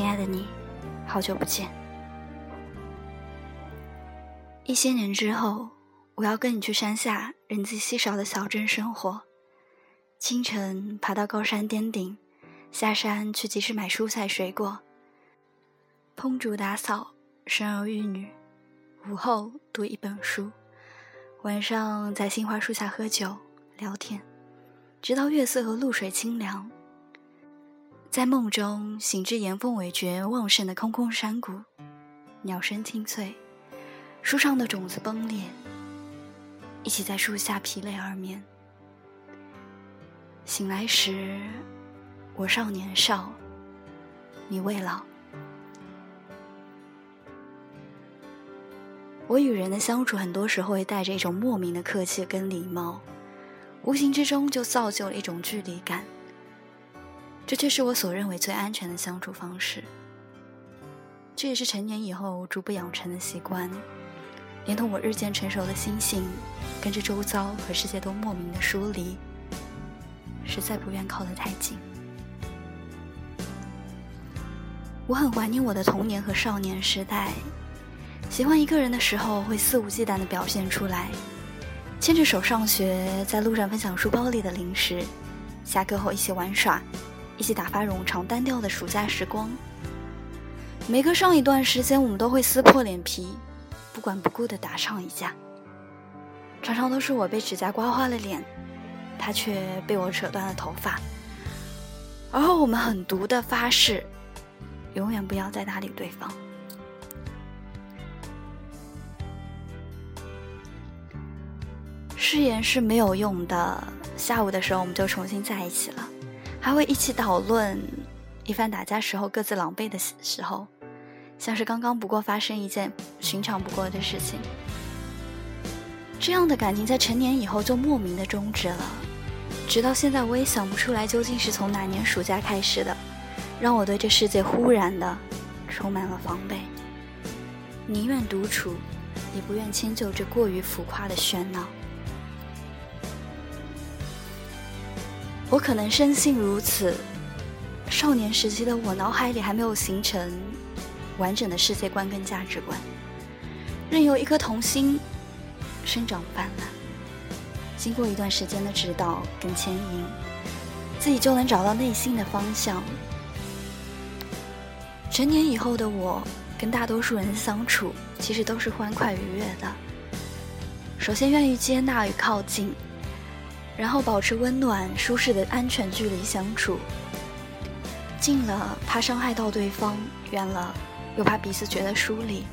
亲爱的你，好久不见。一些年之后，我要跟你去山下人迹稀少的小镇生活。清晨爬到高山巅顶，下山去集市买蔬菜水果，烹煮打扫，生儿育女。午后读一本书，晚上在杏花树下喝酒聊天，直到月色和露水清凉。在梦中醒至岩峰尾绝旺盛的空空山谷，鸟声清脆，树上的种子崩裂，一起在树下疲累而眠。醒来时，我少年少，你未老。我与人的相处，很多时候会带着一种莫名的客气跟礼貌，无形之中就造就了一种距离感。这却是我所认为最安全的相处方式。这也是成年以后逐步养成的习惯，连同我日渐成熟的心性，跟着周遭和世界都莫名的疏离，实在不愿靠得太近。我很怀念我的童年和少年时代，喜欢一个人的时候会肆无忌惮地表现出来，牵着手上学，在路上分享书包里的零食，下课后一起玩耍。一起打发冗长单调的暑假时光。每隔上一段时间，我们都会撕破脸皮，不管不顾的打上一架。常常都是我被指甲刮花了脸，他却被我扯断了头发。而后我们狠毒的发誓，永远不要再搭理对方。誓言是没有用的。下午的时候，我们就重新在一起了。还会一起讨论一番打架时候各自狼狈的时候，像是刚刚不过发生一件寻常不过的事情。这样的感情在成年以后就莫名的终止了，直到现在我也想不出来究竟是从哪年暑假开始的，让我对这世界忽然的充满了防备，宁愿独处，也不愿迁就这过于浮夸的喧闹。我可能生性如此，少年时期的我脑海里还没有形成完整的世界观跟价值观，任由一颗童心生长泛滥。经过一段时间的指导跟牵引，自己就能找到内心的方向。成年以后的我，跟大多数人相处，其实都是欢快愉悦的。首先，愿意接纳与靠近。然后保持温暖、舒适的安全距离相处。近了怕伤害到对方，远了又怕彼此觉得疏离。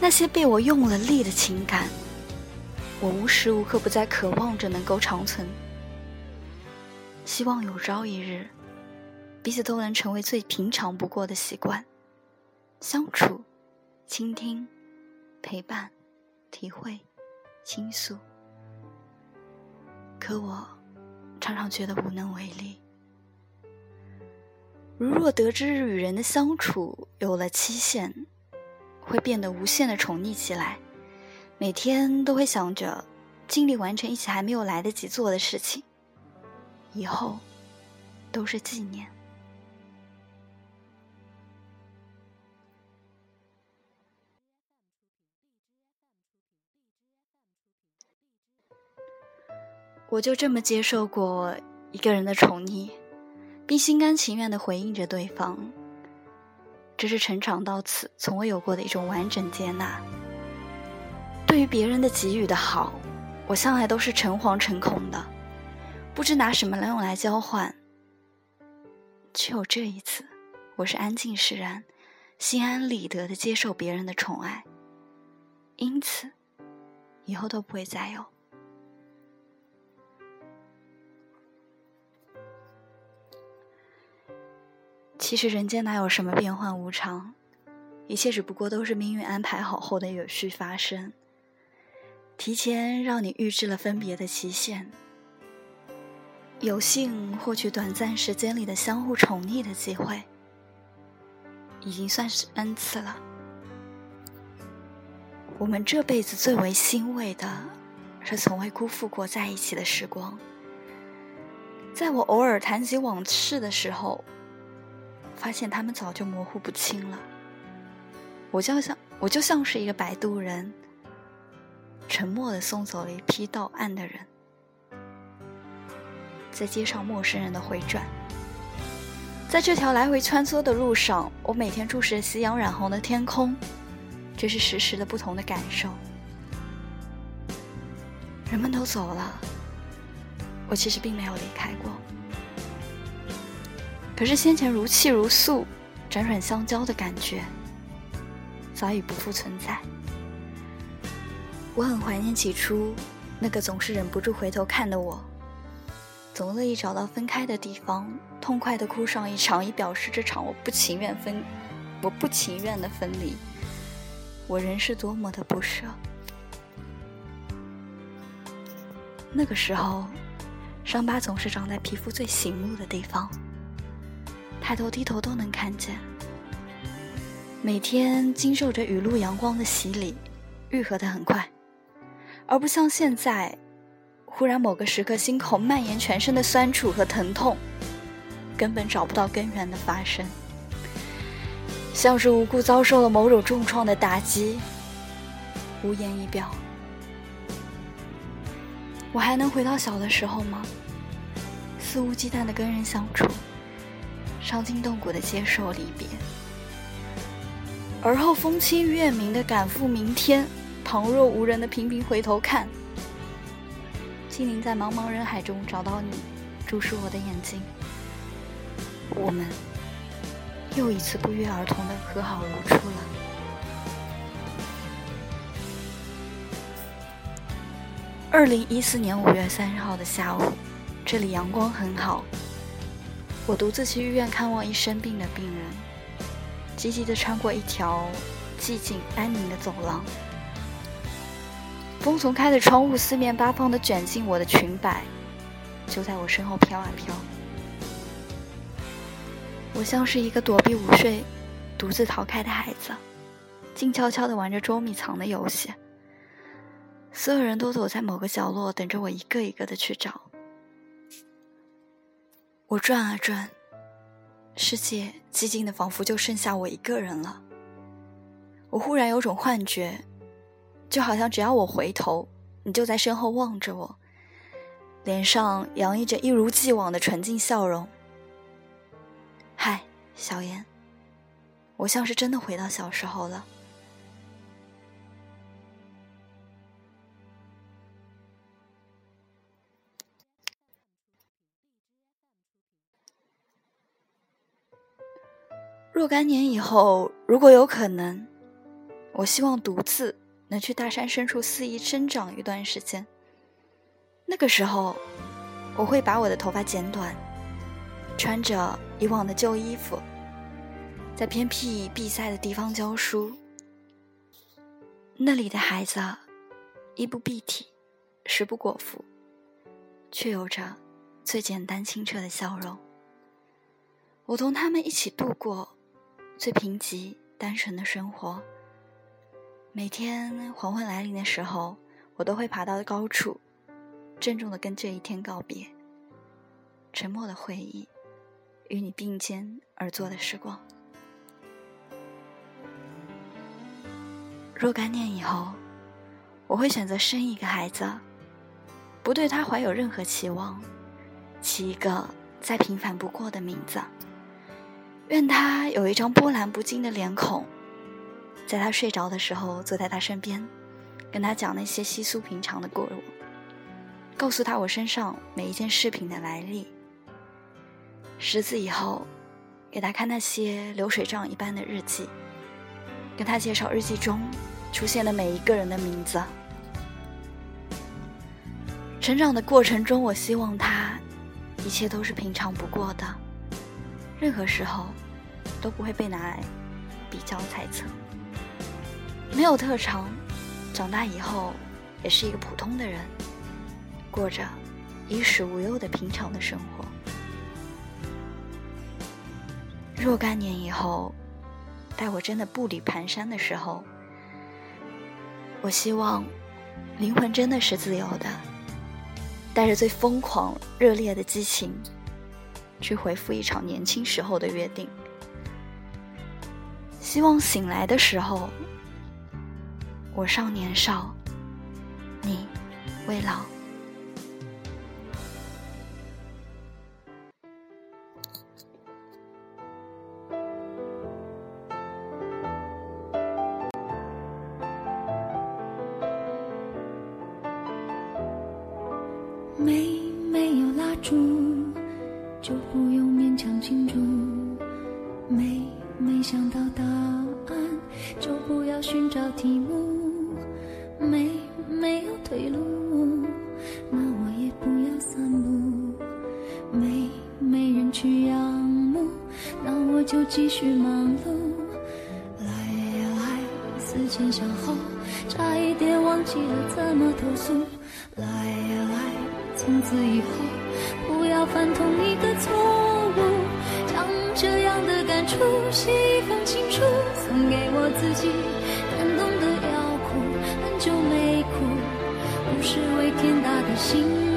那些被我用了力的情感，我无时无刻不在渴望着能够长存。希望有朝一日，彼此都能成为最平常不过的习惯：相处、倾听、陪伴、体会、倾诉。可我常常觉得无能为力。如若得知与人的相处有了期限，会变得无限的宠溺起来，每天都会想着尽力完成一些还没有来得及做的事情，以后都是纪念。我就这么接受过一个人的宠溺，并心甘情愿的回应着对方。这是成长到此从未有过的一种完整接纳。对于别人的给予的好，我向来都是诚惶诚恐的，不知拿什么来用来交换。只有这一次，我是安静释然、心安理得的接受别人的宠爱，因此以后都不会再有。其实人间哪有什么变幻无常，一切只不过都是命运安排好后的有序发生，提前让你预知了分别的期限，有幸获取短暂时间里的相互宠溺的机会，已经算是恩赐了。我们这辈子最为欣慰的，是从未辜负过在一起的时光。在我偶尔谈及往事的时候。发现他们早就模糊不清了。我就像我就像是一个摆渡人，沉默的送走了一批到岸的人，在街上陌生人的回转。在这条来回穿梭的路上，我每天注视着夕阳染红的天空，这是时时的不同的感受。人们都走了，我其实并没有离开过。可是先前如泣如诉、辗转相交的感觉，早已不复存在。我很怀念起初那个总是忍不住回头看的我。总乐意找到分开的地方，痛快的哭上一场，以表示这场我不情愿分，我不情愿的分离。我仍是多么的不舍。那个时候，伤疤总是长在皮肤最醒目的地方，抬头低头都能看见。每天经受着雨露阳光的洗礼，愈合的很快，而不像现在。忽然某个时刻，心口蔓延全身的酸楚和疼痛，根本找不到根源的发生，像是无故遭受了某种重创的打击，无言以表。我还能回到小的时候吗？肆无忌惮的跟人相处，伤筋动骨的接受离别，而后风轻月明的赶赴明天，旁若无人的频频回头看。精灵在茫茫人海中找到你，注视我的眼睛。我们又一次不约而同的和好如初了。二零一四年五月三十号的下午，这里阳光很好。我独自去医院看望一生病的病人，急急的穿过一条寂静安宁的走廊。风从开的窗户四面八方的卷进我的裙摆，就在我身后飘啊飘。我像是一个躲避午睡、独自逃开的孩子，静悄悄的玩着捉迷藏的游戏。所有人都躲在某个角落，等着我一个一个的去找。我转啊转，世界寂静的仿佛就剩下我一个人了。我忽然有种幻觉。就好像只要我回头，你就在身后望着我，脸上洋溢着一如既往的纯净笑容。嗨，小妍，我像是真的回到小时候了。若干年以后，如果有可能，我希望独自。能去大山深处肆意生长一段时间。那个时候，我会把我的头发剪短，穿着以往的旧衣服，在偏僻闭塞的地方教书。那里的孩子，衣不蔽体，食不果腹，却有着最简单清澈的笑容。我同他们一起度过最贫瘠单纯的生活。每天黄昏来临的时候，我都会爬到高处，郑重的跟这一天告别。沉默的回忆，与你并肩而坐的时光。若干年以后，我会选择生一个孩子，不对他怀有任何期望，起一个再平凡不过的名字。愿他有一张波澜不惊的脸孔。在他睡着的时候，坐在他身边，跟他讲那些稀疏平常的过往，告诉他我身上每一件饰品的来历。识字以后，给他看那些流水账一般的日记，跟他介绍日记中出现的每一个人的名字。成长的过程中，我希望他一切都是平常不过的，任何时候都不会被拿来比较猜测。没有特长，长大以后也是一个普通的人，过着衣食无忧的平常的生活。若干年以后，待我真的步履蹒跚的时候，我希望灵魂真的是自由的，带着最疯狂热烈的激情，去回复一场年轻时候的约定。希望醒来的时候我尚年少你未老。题目。没没有退路，那我也不要散步。没没人去仰慕，那我就继续忙碌。来呀来，思前想后，差一点忘记了怎么投诉。来呀来。从此以后，不要犯同一个错误。将这样的感触写一封情书，送给我自己。心。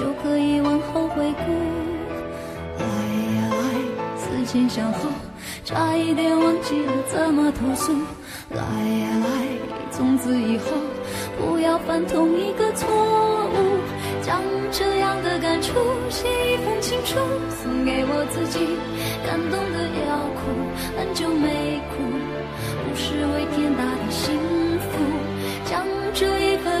就可以往后回顾。来呀来，思前想后，差一点忘记了怎么投诉。来呀来，从此以后。不要犯同一个错误，将这样的感触写一封情书，送给我自己。感动的要哭，很久没哭，不是为天大的幸福。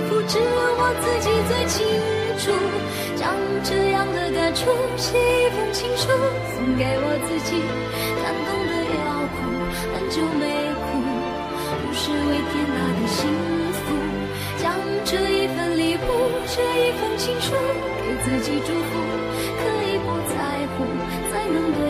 我皮肤，只有我自己最清楚。将这样的感触写一封情书，送给我自己。感动的要哭，很久没哭，不是为天大的幸福。将这一份礼物，这一封情书，给自己祝福。可以不在乎，才能对